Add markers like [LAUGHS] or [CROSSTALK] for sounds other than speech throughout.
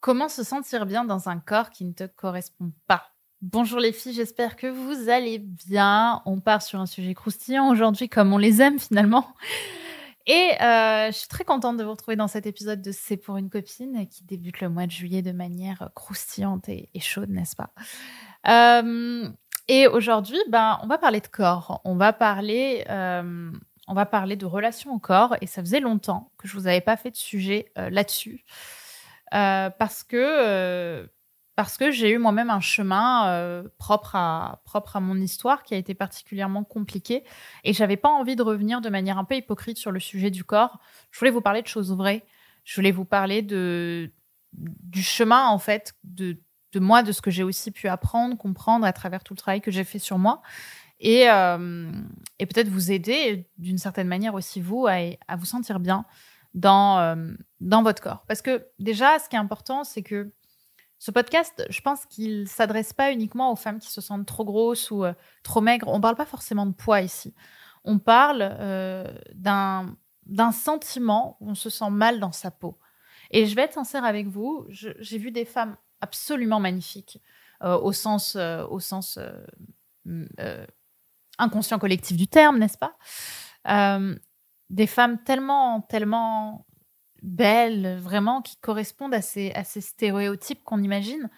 Comment se sentir bien dans un corps qui ne te correspond pas Bonjour les filles, j'espère que vous allez bien. On part sur un sujet croustillant aujourd'hui comme on les aime finalement. Et euh, je suis très contente de vous retrouver dans cet épisode de C'est pour une copine qui débute le mois de juillet de manière croustillante et, chaude, n'est-ce pas? Euh, Et aujourd'hui, ben, on va parler de corps. On va parler, euh, on va parler de relations au corps. Et ça faisait longtemps que je vous avais pas fait de sujet là-dessus. Euh, parce que euh, parce que j'ai eu moi-même un chemin euh, propre à propre à mon histoire qui a été particulièrement compliqué et j'avais pas envie de revenir de manière un peu hypocrite sur le sujet du corps. Je voulais vous parler de choses vraies. Je voulais vous parler de du chemin en fait de de moi, de ce que j'ai aussi pu apprendre, comprendre à travers tout le travail que j'ai fait sur moi et, et peut-être vous aider d'une certaine manière aussi vous à, à vous sentir bien dans, euh, dans votre corps. Parce que déjà, ce qui est important, c'est que ce podcast, je pense qu'il s'adresse pas uniquement aux femmes qui se sentent trop grosses ou euh, trop maigres. On parle pas forcément de poids ici. On parle euh, d'un d'un sentiment où on se sent mal dans sa peau. Et je vais être sincère avec vous, j'ai vu des femmes absolument magnifiques au sens, au sens inconscient collectif du terme, n'est-ce pas? Des femmes tellement, tellement belles, vraiment, qui correspondent à ces, stéréotypes qu'on imagine,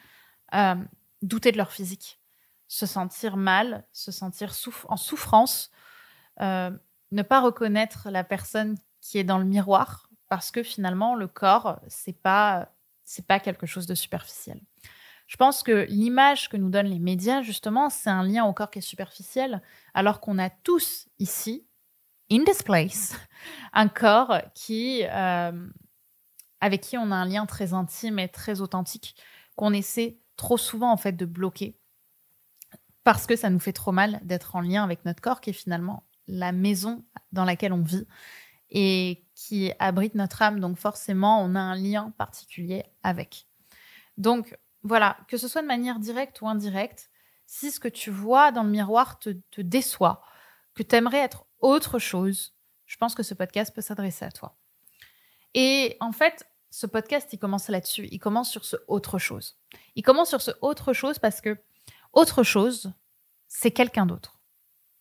euh, douter de leur physique, se sentir mal, se sentir en souffrance, euh, ne pas reconnaître la personne qui est dans le miroir, parce que finalement, le corps, c'est pas, c'est pas quelque chose de superficiel. Je pense que l'image que nous donnent les médias, justement, c'est un lien au corps qui est superficiel, alors qu'on a tous ici in this place, un corps qui, euh, avec qui on a un lien très intime et très authentique, qu'on essaie trop souvent en fait de bloquer parce que ça nous fait trop mal d'être en lien avec notre corps qui est finalement la maison dans laquelle on vit et qui abrite notre âme. Donc forcément, on a un lien particulier avec. Donc voilà, que ce soit de manière directe ou indirecte, si ce que tu vois dans le miroir te, te déçoit, que tu aimerais être autre chose, je pense que ce podcast peut s'adresser à toi. Et en fait, ce podcast, il commence là-dessus. Il commence sur ce autre chose. Il commence sur ce autre chose parce que autre chose, c'est quelqu'un d'autre.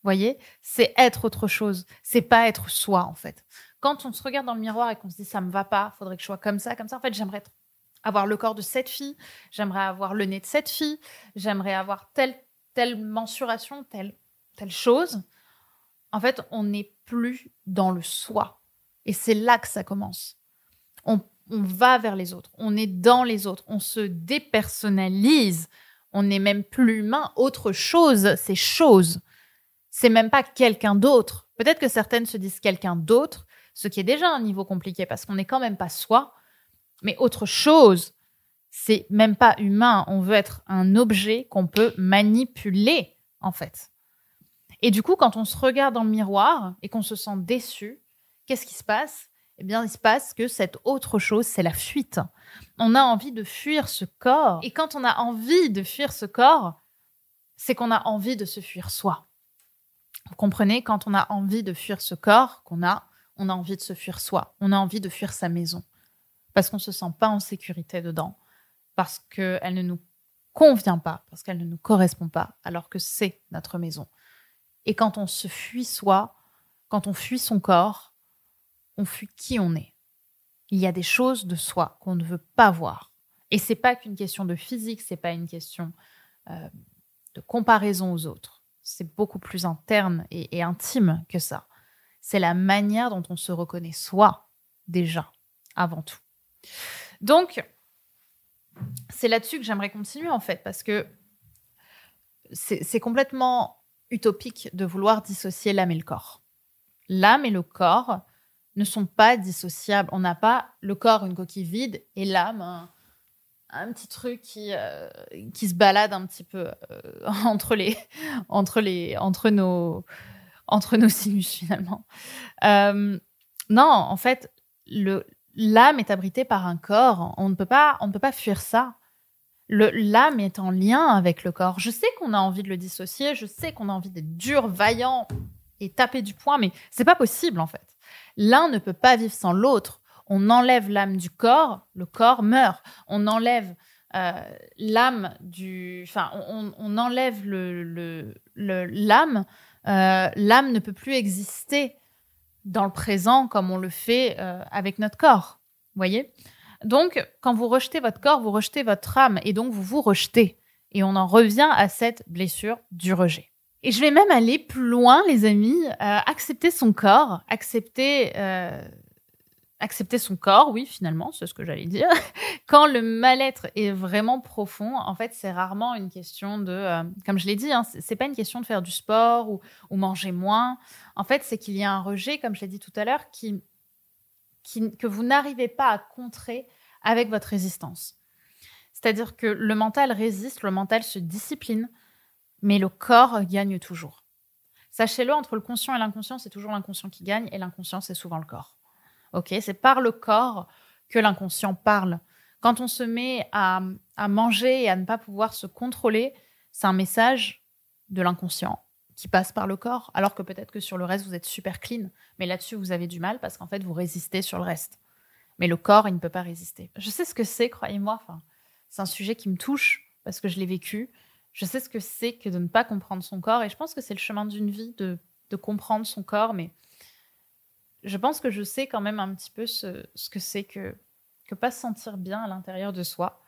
Voyez, c'est être autre chose. C'est pas être soi en fait. Quand on se regarde dans le miroir et qu'on se dit ça me va pas, faudrait que je sois comme ça, comme ça. En fait, j'aimerais avoir le corps de cette fille, j'aimerais avoir le nez de cette fille, j'aimerais avoir telle telle mensuration, telle telle chose en fait, on n'est plus dans le soi. Et c'est là que ça commence. On, va vers les autres, on est dans les autres, on se dépersonnalise, on n'est même plus humain. Autre chose, c'est chose. C'est même pas quelqu'un d'autre. Peut-être que certaines se disent quelqu'un d'autre, ce qui est déjà un niveau compliqué parce qu'on n'est quand même pas soi. Mais autre chose, c'est même pas humain. On veut être un objet qu'on peut manipuler, en fait. Et du coup, quand on se regarde dans le miroir et qu'on se sent déçu, qu'est-ce qui se passe? Eh bien, il se passe que cette autre chose, c'est la fuite. On a envie de fuir ce corps. Et quand on a envie de fuir ce corps, c'est qu'on a envie de se fuir soi. Vous comprenez? Quand on a envie de fuir ce corps qu'on a, on a envie de se fuir soi. On a envie de fuir sa maison. Parce qu'on ne se sent pas en sécurité dedans. Parce qu'elle ne nous convient pas. Parce qu'elle ne nous correspond pas. Alors que c'est notre maison. Et quand on se fuit soi, quand on fuit son corps, on fuit qui on est. Il y a des choses de soi qu'on ne veut pas voir. Et c'est pas qu'une question de physique, c'est pas une question euh, de comparaison aux autres. C'est beaucoup plus interne et, et intime que ça. C'est la manière dont on se reconnaît soi, déjà, avant tout. Donc, c'est là-dessus que j'aimerais continuer, en fait, parce que c'est complètement utopique de vouloir dissocier l'âme et le corps. L'âme et le corps ne sont pas dissociables. On n'a pas le corps une coquille vide et l'âme un, petit truc qui, euh, qui se balade un petit peu euh, [LAUGHS] entre les entre les entre nos entre nos sinus finalement. Euh, non, en fait, l'âme est abritée par un corps. On ne peut pas on ne peut pas fuir ça l'âme est en lien avec le corps. Je sais qu'on a envie de le dissocier, je sais qu'on a envie d'être dur, vaillant et taper du poing, mais c'est pas possible en fait. L'un ne peut pas vivre sans l'autre. on enlève l'âme du corps, le corps meurt. On enlève euh, l'âme du, enfin, on, enlève le l'âme, euh, l'âme ne peut plus exister dans le présent comme on le fait euh, avec notre corps. Voyez? Donc, quand vous rejetez votre corps, vous rejetez votre âme et donc vous vous rejetez. Et on en revient à cette blessure du rejet. Et je vais même aller plus loin, les amis. accepter son corps, accepter accepter son corps, oui, finalement, c'est ce que j'allais dire. [LAUGHS] Quand le mal-être est vraiment profond, en fait, c'est rarement une question de, euh, comme je l'ai dit, hein, c'est pas une question de faire du sport ou, manger moins. En fait, c'est qu'il y a un rejet, comme je l'ai dit tout à l'heure, qui, que vous n'arrivez pas à contrer avec votre résistance. C'est-à-dire que le mental résiste, le mental se discipline, mais le corps gagne toujours. Sachez-le, entre le conscient et l'inconscient, c'est toujours l'inconscient qui gagne et l'inconscient, c'est souvent le corps. Ok, c'est par le corps que l'inconscient parle. Quand on se met à, manger et à ne pas pouvoir se contrôler, c'est un message de l'inconscient qui passe par le corps, alors que peut-être que sur le reste, vous êtes super clean. Mais là-dessus, vous avez du mal parce qu'en fait, vous résistez sur le reste. Mais le corps, il ne peut pas résister. Je sais ce que c'est, croyez-moi. Enfin, c'est un sujet qui me touche parce que je l'ai vécu. Je sais ce que c'est que de ne pas comprendre son corps. Et je pense que c'est le chemin d'une vie de, de comprendre son corps. Mais je pense que je sais quand même un petit peu ce, que c'est que, que pas se sentir bien à l'intérieur de soi,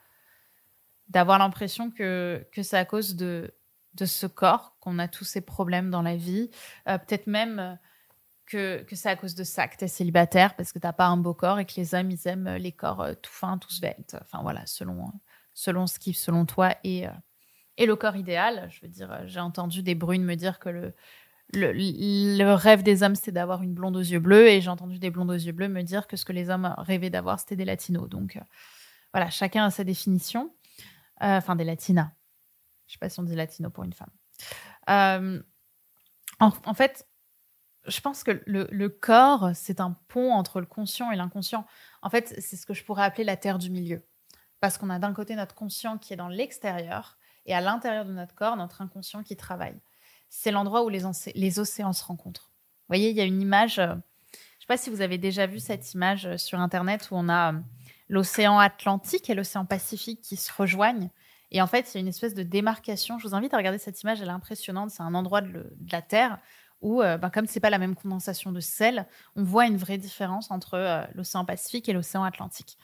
d'avoir l'impression que, que c'est à cause de, de ce corps qu'on a tous ces problèmes dans la vie, euh, peut-être même euh, que, que c'est à cause de ça que tu es célibataire parce que tu pas un beau corps et que les hommes, ils aiment les corps euh, tout fins, tout sveltes, enfin voilà, selon, selon ce qui, selon toi, et, et le corps idéal. Je veux dire, j'ai entendu des brunes me dire que le, le, rêve des hommes, c'était d'avoir une blonde aux yeux bleus, et j'ai entendu des blondes aux yeux bleus me dire que ce que les hommes rêvaient d'avoir, c'était des latinos. Donc euh, voilà, chacun a sa définition. Euh, enfin, des latinas. Je sais pas si on dit latino pour une femme. Euh, en, fait, je pense que le, corps, c'est un pont entre le conscient et l'inconscient. En fait, c'est ce que je pourrais appeler la terre du milieu. Parce qu'on a d'un côté notre conscient qui est dans l'extérieur, et à l'intérieur de notre corps, notre inconscient qui travaille c'est l'endroit où les, océans se rencontrent. Vous voyez, il y a une image, euh, je ne sais pas si vous avez déjà vu cette image euh, sur Internet où on a l'océan Atlantique et l'océan Pacifique qui se rejoignent. Et en fait, a une espèce de démarcation. Je vous invite à regarder cette image, elle est impressionnante. C'est un endroit de, la Terre où, ben, comme ce n'est pas la même condensation de sel, on voit une vraie différence entre l'océan Pacifique et l'océan Atlantique.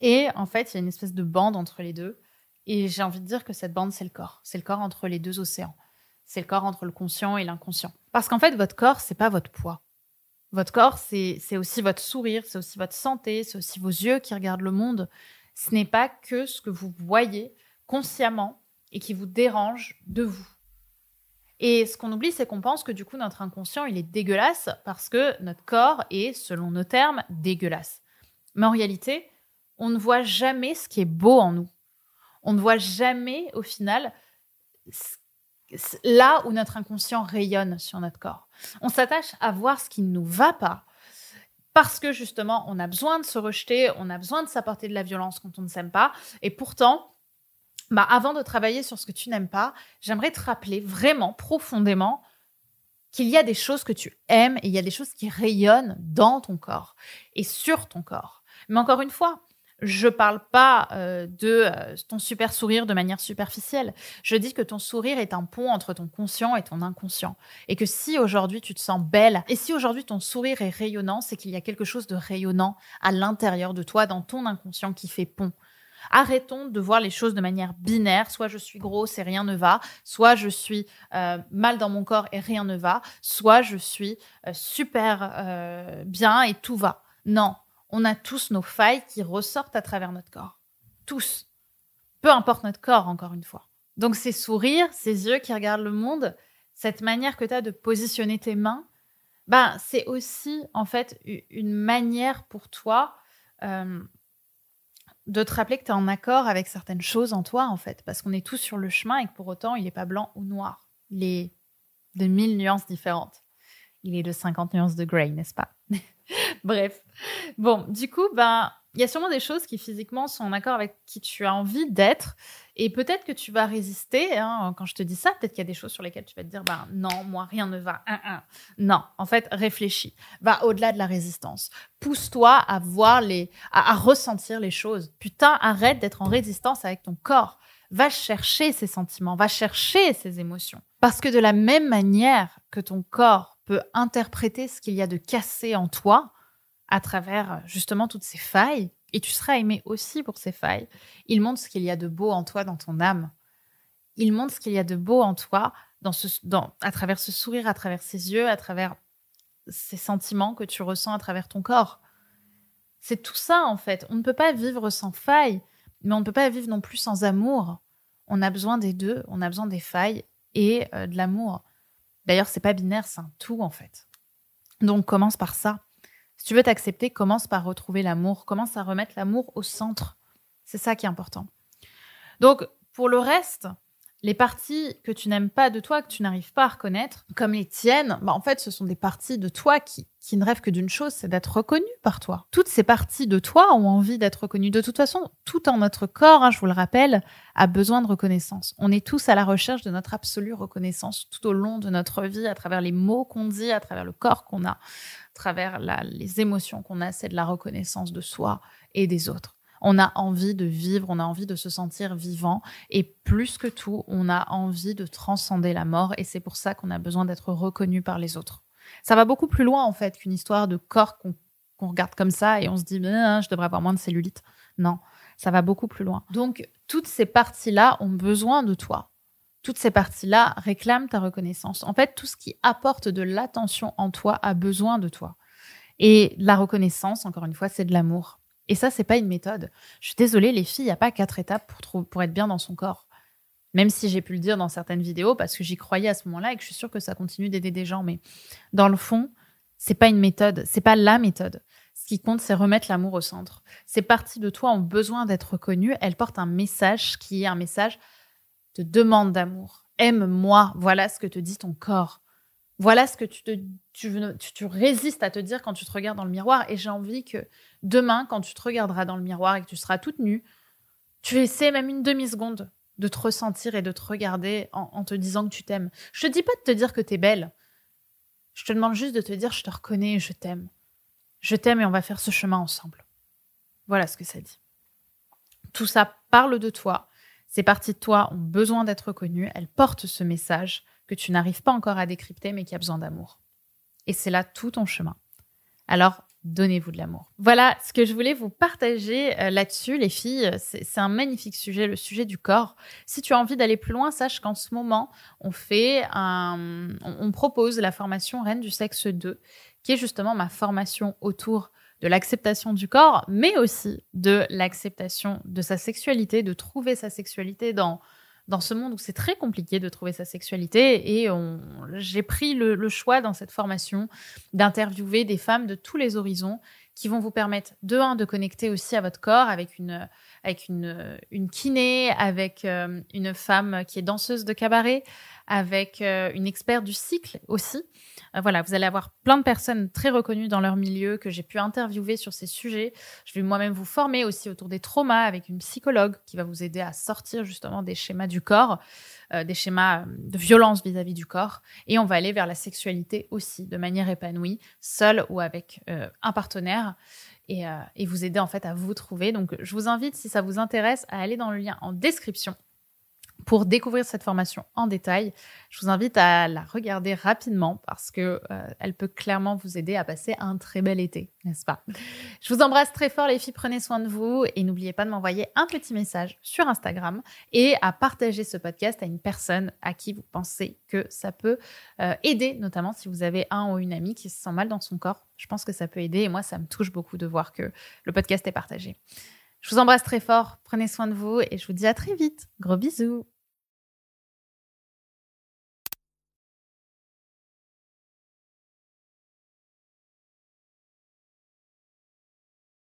Et en fait, il y a une espèce de bande entre les deux. Et j'ai envie de dire que cette bande, c'est le corps. C'est le corps entre les deux océans c'est le corps entre le conscient et l'inconscient. Parce qu'en fait, votre corps, c'est pas votre poids. Votre corps, c'est aussi votre sourire, c'est aussi votre santé, c'est aussi vos yeux qui regardent le monde. Ce n'est pas que ce que vous voyez consciemment et qui vous dérange de vous. Et ce qu'on oublie, c'est qu'on pense que du coup, notre inconscient, il est dégueulasse parce que notre corps est, selon nos termes, dégueulasse. Mais en réalité, on ne voit jamais ce qui est beau en nous. On ne voit jamais, au final, là où notre inconscient rayonne sur notre corps. On s'attache à voir ce qui ne nous va pas parce que justement, on a besoin de se rejeter, on a besoin de s'apporter de la violence quand on ne s'aime pas. Et pourtant, bah, avant de travailler sur ce que tu n'aimes pas, j'aimerais te rappeler vraiment profondément qu'il y a des choses que tu aimes et il y a des choses qui rayonnent dans ton corps et sur ton corps. Mais encore une fois, je parle pas euh, de euh, ton super sourire de manière superficielle. Je dis que ton sourire est un pont entre ton conscient et ton inconscient. Et que si aujourd'hui tu te sens belle, et si aujourd'hui ton sourire est rayonnant, c'est qu'il y a quelque chose de rayonnant à l'intérieur de toi, dans ton inconscient qui fait pont. Arrêtons de voir les choses de manière binaire. Soit je suis grosse et rien ne va, soit je suis euh, mal dans mon corps et rien ne va, soit je suis super bien et tout va. Non, on a tous nos failles qui ressortent à travers notre corps. Tous. Peu importe notre corps, encore une fois. Donc ces sourires, ces yeux qui regardent le monde, cette manière que tu as de positionner tes mains, ben, c'est aussi en fait une manière pour toi euh, de te rappeler que tu es en accord avec certaines choses en toi, en fait, parce qu'on est tous sur le chemin et que pour autant, il n'est pas blanc ou noir. Il est de mille nuances différentes. Il est de 50 nuances de gray, n'est-ce pas? [LAUGHS] Bref. Bon, du coup, ben, il y a sûrement des choses qui physiquement sont en accord avec qui tu as envie d'être. Et peut-être que tu vas résister. Hein, quand je te dis ça, peut-être qu'il y a des choses sur lesquelles tu vas te dire bah, non, moi, rien ne va. Non, en fait, réfléchis. Va au-delà de la résistance. Pousse-toi à voir les. À, à ressentir les choses. Putain, arrête d'être en résistance avec ton corps. Va chercher ces sentiments, va chercher ces émotions. Parce que de la même manière que ton corps peut interpréter ce qu'il y a de cassé en toi, à travers justement toutes ces failles, et tu seras aimé aussi pour ces failles. Il montre ce qu'il y a de beau en toi dans ton âme. Il montre ce qu'il y a de beau en toi dans ce, à travers ce sourire, à travers ses yeux, à travers ces sentiments que tu ressens à travers ton corps. C'est tout ça en fait. On ne peut pas vivre sans failles, mais on ne peut pas vivre non plus sans amour. On a besoin des deux. On a besoin des failles et euh, de l'amour. D'ailleurs, c'est pas binaire, c'est un tout en fait. Donc commence par ça. Si tu veux t'accepter, commence par retrouver l'amour, commence à remettre l'amour au centre. C'est ça qui est important. Donc, pour le reste, les parties que tu n'aimes pas de toi, que tu n'arrives pas à reconnaître, comme les tiennes, bah en fait, ce sont des parties de toi qui, ne rêvent que d'une chose, c'est d'être reconnues par toi. Toutes ces parties de toi ont envie d'être reconnues. De toute façon, tout en notre corps, hein, je vous le rappelle, a besoin de reconnaissance. On est tous à la recherche de notre absolue reconnaissance tout au long de notre vie, à travers les mots qu'on dit, à travers le corps qu'on a, à travers les émotions qu'on a. C'est de la reconnaissance de soi et des autres on a envie de vivre, on a envie de se sentir vivant et plus que tout, on a envie de transcender la mort et c'est pour ça qu'on a besoin d'être reconnu par les autres. Ça va beaucoup plus loin en fait qu'une histoire de corps qu'on regarde comme ça et on se dit ben, je devrais avoir moins de cellulite. Non, ça va beaucoup plus loin. Donc toutes ces parties-là ont besoin de toi. Toutes ces parties-là réclament ta reconnaissance. En fait, tout ce qui apporte de l'attention en toi a besoin de toi. Et la reconnaissance, encore une fois, c'est de l'amour. Et ça, c'est pas une méthode. Je suis désolée, les filles, il n'y a pas quatre étapes pour, être bien dans son corps. Même si j'ai pu le dire dans certaines vidéos parce que j'y croyais à ce moment-là et que je suis sûre que ça continue d'aider des gens. Mais dans le fond, c'est pas une méthode, c'est pas la méthode. Ce qui compte, c'est remettre l'amour au centre. Ces parties de toi ont besoin d'être reconnues. Elles portent un message qui est un message de demande d'amour. Aime-moi. Voilà ce que te dit ton corps. Voilà ce que tu, te, résistes à te dire quand tu te regardes dans le miroir. Et j'ai envie que demain, quand tu te regarderas dans le miroir et que tu seras toute nue, tu essaies même une demi-seconde de te ressentir et de te regarder en, te disant que tu t'aimes. Je te dis pas de te dire que tu es belle. Je te demande juste de te dire je te reconnais et je t'aime. Je t'aime et on va faire ce chemin ensemble. Voilà ce que ça dit. Tout ça parle de toi. Ces parties de toi ont besoin d'être reconnues. Elles portent ce message que tu n'arrives pas encore à décrypter, mais qui a besoin d'amour. Et c'est là tout ton chemin. Alors, donnez-vous de l'amour. Voilà ce que je voulais vous partager euh, là-dessus, les filles. C'est un magnifique sujet, le sujet du corps. Si tu as envie d'aller plus loin, sache qu'en ce moment, on fait un, on propose la formation Reine du sexe 2, qui est justement ma formation autour de l'acceptation du corps, mais aussi de l'acceptation de sa sexualité, de trouver sa sexualité dans dans ce monde où c'est très compliqué de trouver sa sexualité. Et j'ai pris le, choix dans cette formation d'interviewer des femmes de tous les horizons qui vont vous permettre, de de connecter aussi à votre corps avec une, avec une kiné, avec euh, une femme qui est danseuse de cabaret, avec euh, une experte du cycle aussi. Euh, voilà, vous allez avoir plein de personnes très reconnues dans leur milieu que j'ai pu interviewer sur ces sujets. Je vais moi-même vous former aussi autour des traumas avec une psychologue qui va vous aider à sortir justement des schémas du corps, euh, des schémas de violence vis-à-vis du corps. Et on va aller vers la sexualité aussi de manière épanouie, seule ou avec un partenaire. Et, et vous aider en fait à vous trouver. Donc je vous invite, si ça vous intéresse, à aller dans le lien en description pour découvrir cette formation en détail, je vous invite à la regarder rapidement parce que euh, elle peut clairement vous aider à passer un très bel été, n'est-ce pas? Je vous embrasse très fort les filles, prenez soin de vous et n'oubliez pas de m'envoyer un petit message sur Instagram et à partager ce podcast à une personne à qui vous pensez que ça peut euh, aider, notamment si vous avez un ou une amie qui se sent mal dans son corps. Je pense que ça peut aider et moi ça me touche beaucoup de voir que le podcast est partagé. Je vous embrasse très fort, prenez soin de vous et je vous dis à très vite. Gros bisous